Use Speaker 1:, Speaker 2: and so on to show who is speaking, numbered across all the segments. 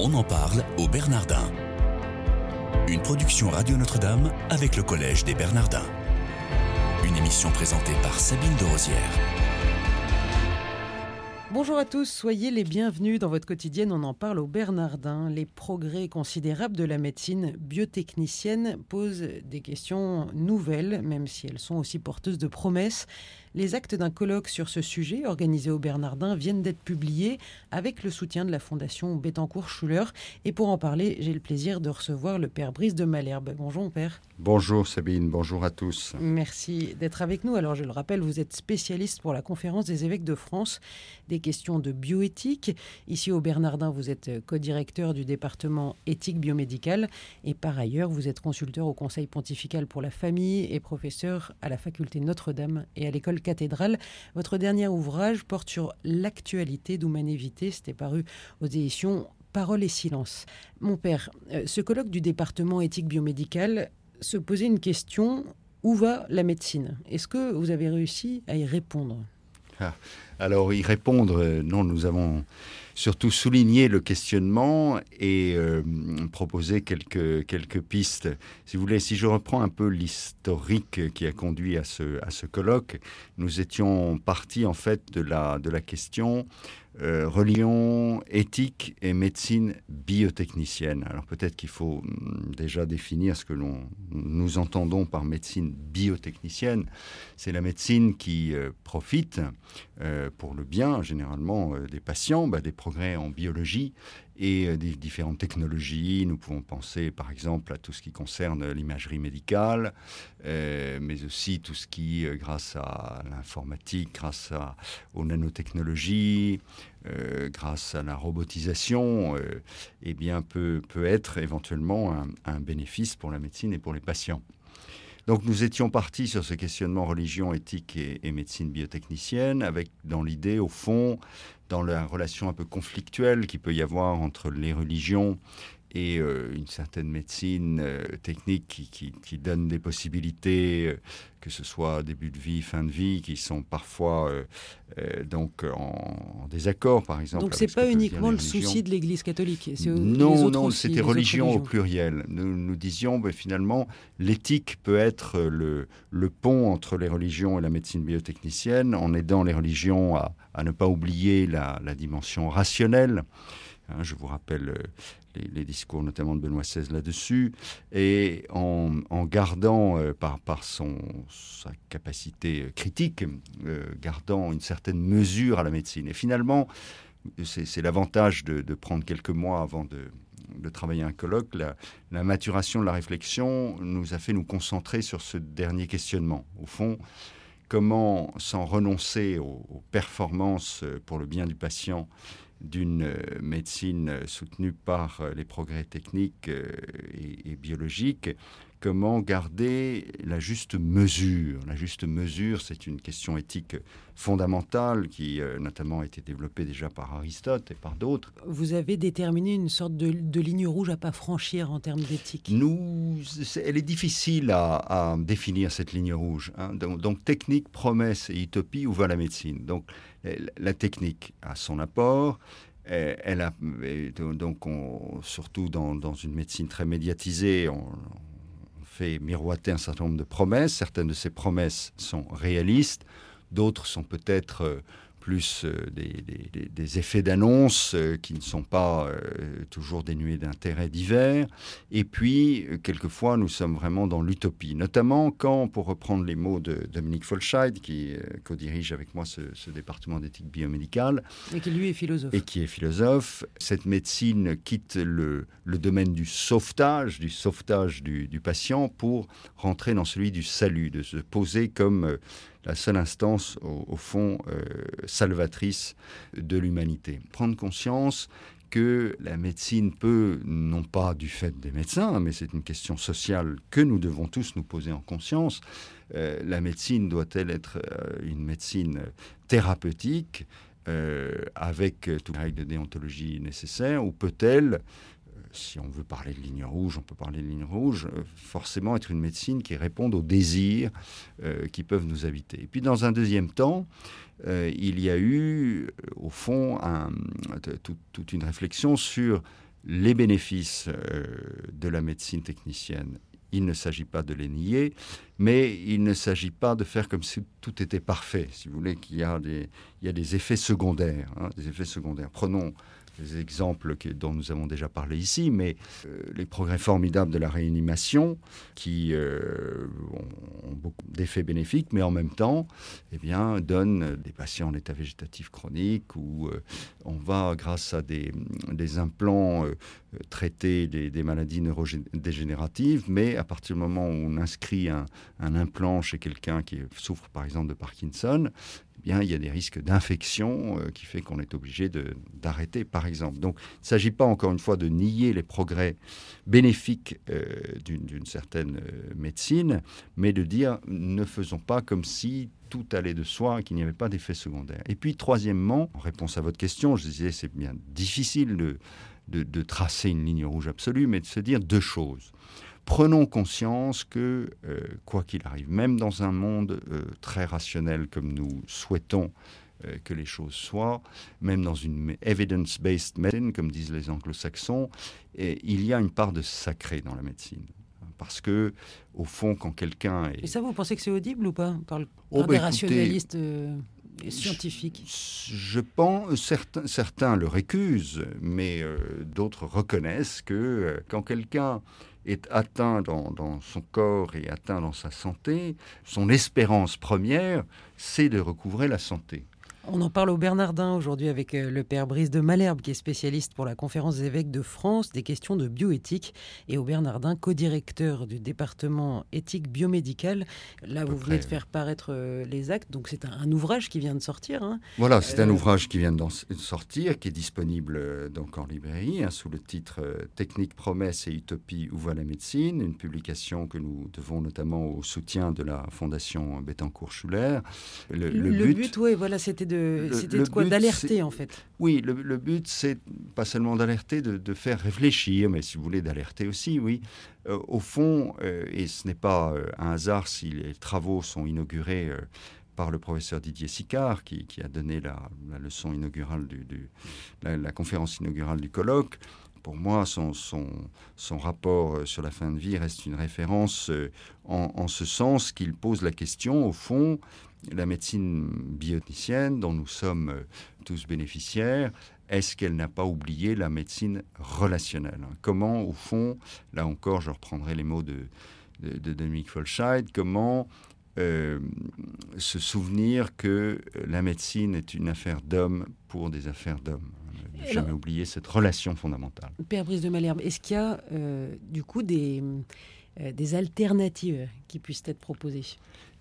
Speaker 1: On en parle au Bernardin. Une production Radio Notre-Dame avec le Collège des Bernardins. Une émission présentée par Sabine de Rosière.
Speaker 2: Bonjour à tous, soyez les bienvenus dans votre quotidienne. On en parle au Bernardin. Les progrès considérables de la médecine biotechnicienne posent des questions nouvelles, même si elles sont aussi porteuses de promesses. Les actes d'un colloque sur ce sujet, organisé au Bernardin, viennent d'être publiés avec le soutien de la Fondation Bettencourt-Schuller. Et pour en parler, j'ai le plaisir de recevoir le père Brice de Malherbe. Bonjour, père.
Speaker 3: Bonjour, Sabine. Bonjour à tous.
Speaker 2: Merci d'être avec nous. Alors, je le rappelle, vous êtes spécialiste pour la conférence des évêques de France des questions de bioéthique. Ici, au Bernardin, vous êtes co-directeur du département éthique biomédicale. Et par ailleurs, vous êtes consulteur au Conseil pontifical pour la famille et professeur à la faculté Notre-Dame et à l'école cathédrale. Votre dernier ouvrage porte sur l'actualité d'humanité. C'était paru aux éditions Parole et silence. Mon père, euh, ce colloque du département éthique biomédicale se posait une question où va la médecine? Est-ce que vous avez réussi à y répondre?
Speaker 3: Ah, Alors, y répondre, euh, non, nous avons surtout souligné le questionnement et euh, proposé quelques, quelques pistes. Si vous voulez, si je reprends un peu l'historique qui a conduit à ce, à ce colloque, nous étions partis en fait de la, de la question euh, éthique et médecine biotechnicienne. Alors peut-être qu'il faut hum, déjà définir ce que nous entendons par médecine biotechnicienne. C'est la médecine qui euh, profite euh, pour le bien généralement des patients, bah, des progrès en biologie et euh, des différentes technologies. Nous pouvons penser par exemple à tout ce qui concerne l'imagerie médicale, euh, mais aussi tout ce qui, euh, grâce à l'informatique, grâce aux nanotechnologies, grâce à la robotisation, eh bien, peut, peut être éventuellement un bénéfice pour la médecine et pour les patients. Donc nous étions partis sur ce questionnement religion, éthique et, médecine biotechnicienne, avec dans l'idée, au fond, dans la relation un peu conflictuelle qu'il peut y avoir entre les religions et euh, une certaine médecine euh, technique qui, qui, donne des possibilités, euh, que ce soit début de vie, fin de vie, qui sont parfois donc en, désaccord, par exemple.
Speaker 2: Donc c'est pas uniquement le souci de l'Église catholique.
Speaker 3: Non, non, c'était religion au pluriel. Nous, nous disions ben, finalement l'éthique peut être le, le, pont entre les religions et la médecine biotechnicienne, en aidant les religions à, à ne pas oublier la, la dimension rationnelle. Hein, je vous rappelle les, discours notamment de Benoît XVI là-dessus, et en, gardant euh, par, par son, sa capacité critique, euh, gardant une certaine mesure à la médecine. Et finalement, c'est l'avantage de, prendre quelques mois avant de, de travailler un colloque, la, maturation de la réflexion nous a fait nous concentrer sur ce dernier questionnement. Au fond, comment, sans renoncer aux performances pour le bien du patient d'une euh, médecine soutenue par euh, les progrès techniques euh, et, biologiques, comment garder la juste mesure La juste mesure, c'est une question éthique fondamentale qui notamment a été développée déjà par Aristote et par d'autres.
Speaker 2: Vous avez déterminé une sorte de, ligne rouge à pas franchir en termes d'éthique
Speaker 3: Nous, elle est difficile à, définir cette ligne rouge. Hein. Donc, donc, technique, promesse et utopie, où va la médecine? Donc la technique a son apport. Elle a, donc, surtout dans, une médecine très médiatisée, on, fait miroiter un certain nombre de promesses. Certaines de ces promesses sont réalistes, d'autres sont peut-être euh, plus euh, des, effets d'annonce euh, qui ne sont pas euh, toujours dénués d'intérêt divers. Et puis, quelquefois, nous sommes vraiment dans l'utopie, notamment quand, pour reprendre les mots de Dominique Folscheid, qui co-dirige avec moi ce, département d'éthique biomédicale.
Speaker 2: Et qui lui est philosophe.
Speaker 3: Et qui est philosophe. Cette médecine quitte le, domaine du sauvetage, du sauvetage du, du, patient, pour rentrer dans celui du salut, de se poser comme la seule instance, au, fond, euh, salvatrice de l'humanité. Prendre conscience que la médecine peut, non pas du fait des médecins, mais c'est une question sociale que nous devons tous nous poser en conscience, euh, la médecine doit-elle être euh, une médecine thérapeutique avec toutes les règles de déontologie nécessaires, ou peut-elle si on veut parler de ligne rouge, on peut parler de ligne rouge, euh, forcément être une médecine qui réponde aux désirs euh, qui peuvent nous habiter. Et puis dans un deuxième temps, euh, il y a eu au fond toute une réflexion sur les bénéfices de la médecine technicienne il ne s'agit pas de les nier, mais il ne s'agit pas de faire comme si tout était parfait. Si vous voulez, qu'il y a des, il y a des effets secondaires. Hein, des effets secondaires. Prenons les exemples dont nous avons déjà parlé ici, mais euh, les progrès formidables de la réanimation qui euh, ont, beaucoup d'effets bénéfiques, mais en même temps, eh bien, donnent des patients en état végétatif chronique où euh, on va, grâce à des, implants, traiter des, maladies neurodégénératives, mais à partir du moment où on inscrit un implant chez quelqu'un qui souffre par exemple de Parkinson, bien, il y a des risques d'infection euh, qui fait qu'on est obligé d'arrêter, par exemple. Donc, il ne s'agit pas, encore une fois, de nier les progrès bénéfiques euh, d'une certaine euh, médecine, mais de dire ne faisons pas comme si tout allait de soi, qu'il n'y avait pas d'effet secondaire. Et puis, troisièmement, en réponse à votre question, je disais c'est bien difficile de, de tracer une ligne rouge absolue, mais de se dire deux choses prenons conscience que, euh, quoi qu'il arrive, même dans un monde euh, très rationnel comme nous souhaitons euh, que les choses soient, même dans une evidence-based medicine, comme disent les anglo-saxons, il y a une part de sacré dans la médecine. Parce que, au fond, quand quelqu'un est...
Speaker 2: Et ça, vous pensez que c'est audible ou pas par, oh, par des bah, rationalistes scientifiques?
Speaker 3: je, pense, certains, certains le récusent, mais d'autres reconnaissent que quand quelqu'un est atteint dans, son corps et atteint dans sa santé, son espérance première, c'est de recouvrer la santé.
Speaker 2: On en parle au Bernardin aujourd'hui avec euh, le père Brice de Malherbe, qui est spécialiste pour la conférence des évêques de France des questions de bioéthique, et au Bernardin, co-directeur du département éthique biomédicale. Là, vous venez de faire paraître euh, les actes, donc c'est un, ouvrage qui vient de sortir. Hein.
Speaker 3: Voilà, c'est un euh, ouvrage qui vient de sortir, qui est disponible donc en librairie, hein, sous le titre Technique, promesse et utopie, où va la médecine, une publication que nous devons notamment au soutien de la Fondation Bettencourt-Schuller.
Speaker 2: Le, but, but oui, voilà, c'était de c'était quoi D'alerter en fait.
Speaker 3: Oui, le, but c'est pas seulement d'alerter, de, faire réfléchir, mais si vous voulez d'alerter aussi, oui. Euh, au fond, euh, et ce n'est pas euh, un hasard si les travaux sont inaugurés par le professeur Didier Sicard, qui, a donné la, leçon inaugurale du, la, conférence inaugurale du colloque. Pour moi, son, son, son, rapport sur la fin de vie reste une référence en, en ce sens qu'il pose la question, au fond, la médecine bioticienne dont nous sommes euh, tous bénéficiaires, est-ce qu'elle n'a pas oublié la médecine relationnelle Comment, au fond, là encore, je reprendrai les mots de, de, Dominique Folscheid, comment euh, se souvenir que la médecine est une affaire d'homme pour des affaires d'hommes? Jamais oublier cette relation fondamentale.
Speaker 2: Père Brice de Malherbe, est-ce qu'il y a euh, du coup des, des alternatives qui puissent être proposées?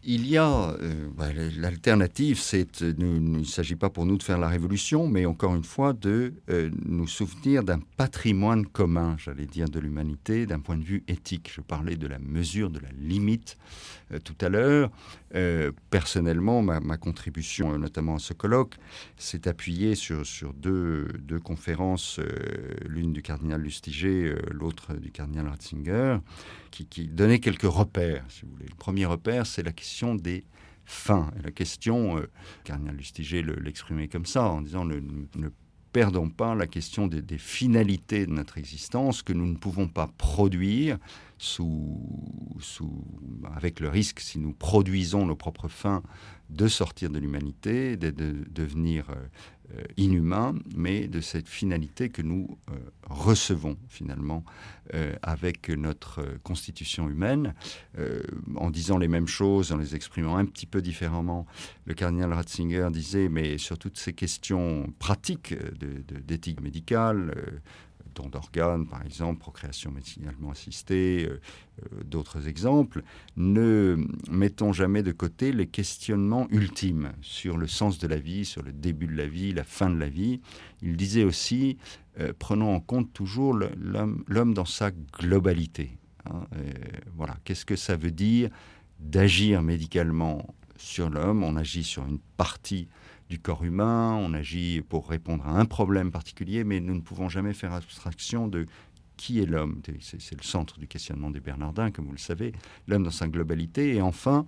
Speaker 3: Il y a euh, bah, l'alternative, c'est il ne s'agit pas pour nous de faire la révolution, mais encore une fois de euh, nous souvenir d'un patrimoine commun, j'allais dire, de l'humanité, d'un point de vue éthique. Je parlais de la mesure, de la limite euh, tout à l'heure. personnellement, ma, contribution, notamment à ce colloque, s'est appuyée sur, deux, conférences, l'une du cardinal Lustiger, l'autre du cardinal Ratzinger, qui, qui donnaient quelques repères, si vous voulez. Le premier repère, c'est la question des fins. la question, euh, Cardinal Lustiger l'exprimait comme ça, en disant ne, perdons pas la question des, finalités de notre existence que nous ne pouvons pas produire sous, avec le risque, si nous produisons nos propres fins, de sortir de l'humanité, de, devenir euh, euh, inhumain, mais de cette finalité que nous euh, recevons finalement avec notre constitution humaine. en disant les mêmes choses, en les exprimant un petit peu différemment, le cardinal Ratzinger disait, mais sur toutes ces questions pratiques d'éthique médicale, d'organes, par exemple, procréation médicinalement assistée, euh, euh, d'autres exemples, ne mettons jamais de côté les questionnements ultimes sur le sens de la vie, sur le début de la vie, la fin de la vie. Il disait aussi, euh, prenons en compte toujours l'homme dans sa globalité. Hein, voilà, qu'est-ce que ça veut dire d'agir médicalement sur l'homme? On agit sur une partie du corps humain, on agit pour répondre à un problème particulier, mais nous ne pouvons jamais faire abstraction de qui est l'homme. C'est le centre du questionnement des Bernardins, comme vous le savez, l'homme dans sa globalité. Et enfin,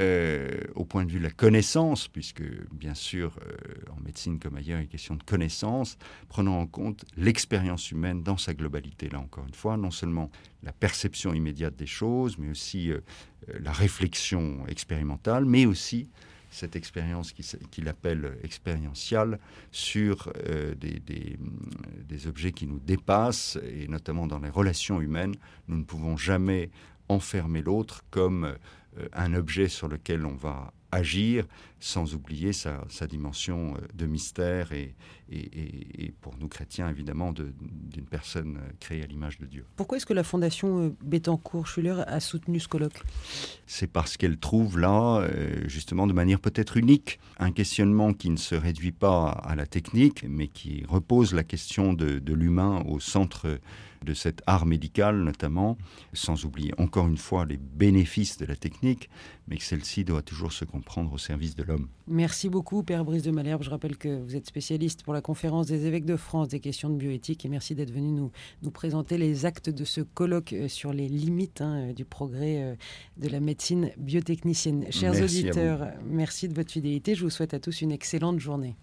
Speaker 3: euh, au point de vue de la connaissance, puisque bien sûr, euh, en médecine comme ailleurs, il une question de connaissance, prenant en compte l'expérience humaine dans sa globalité, là encore une fois, non seulement la perception immédiate des choses, mais aussi euh, la réflexion expérimentale, mais aussi cette expérience qu'il appelle expérientiale sur des, des, objets qui nous dépassent, et notamment dans les relations humaines. Nous ne pouvons jamais enfermer l'autre comme euh, un objet sur lequel on va agir sans oublier sa, dimension euh, de mystère et, pour nous chrétiens évidemment d'une personne créée à l'image de Dieu.
Speaker 2: Pourquoi est-ce que la fondation euh, Bettencourt-Schuller a soutenu ce colloque?
Speaker 3: C'est parce qu'elle trouve là, justement de manière peut-être unique, un questionnement qui ne se réduit pas à la technique, mais qui repose la question de, de l'humain au centre de cet art médical notamment, sans oublier encore une fois les bénéfices de la technique, mais que celle-ci doit toujours se comprendre au service de l'homme.
Speaker 2: Merci beaucoup, Père Brice de Malherbe. Je rappelle que vous êtes spécialiste pour la conférence des évêques de France des questions de bioéthique et merci d'être venu nous, nous présenter les actes de ce colloque euh, sur les limites hein, du progrès euh, de la médecine biotechnicienne. Chers auditeurs, merci de votre fidélité. Je vous souhaite à tous une excellente journée.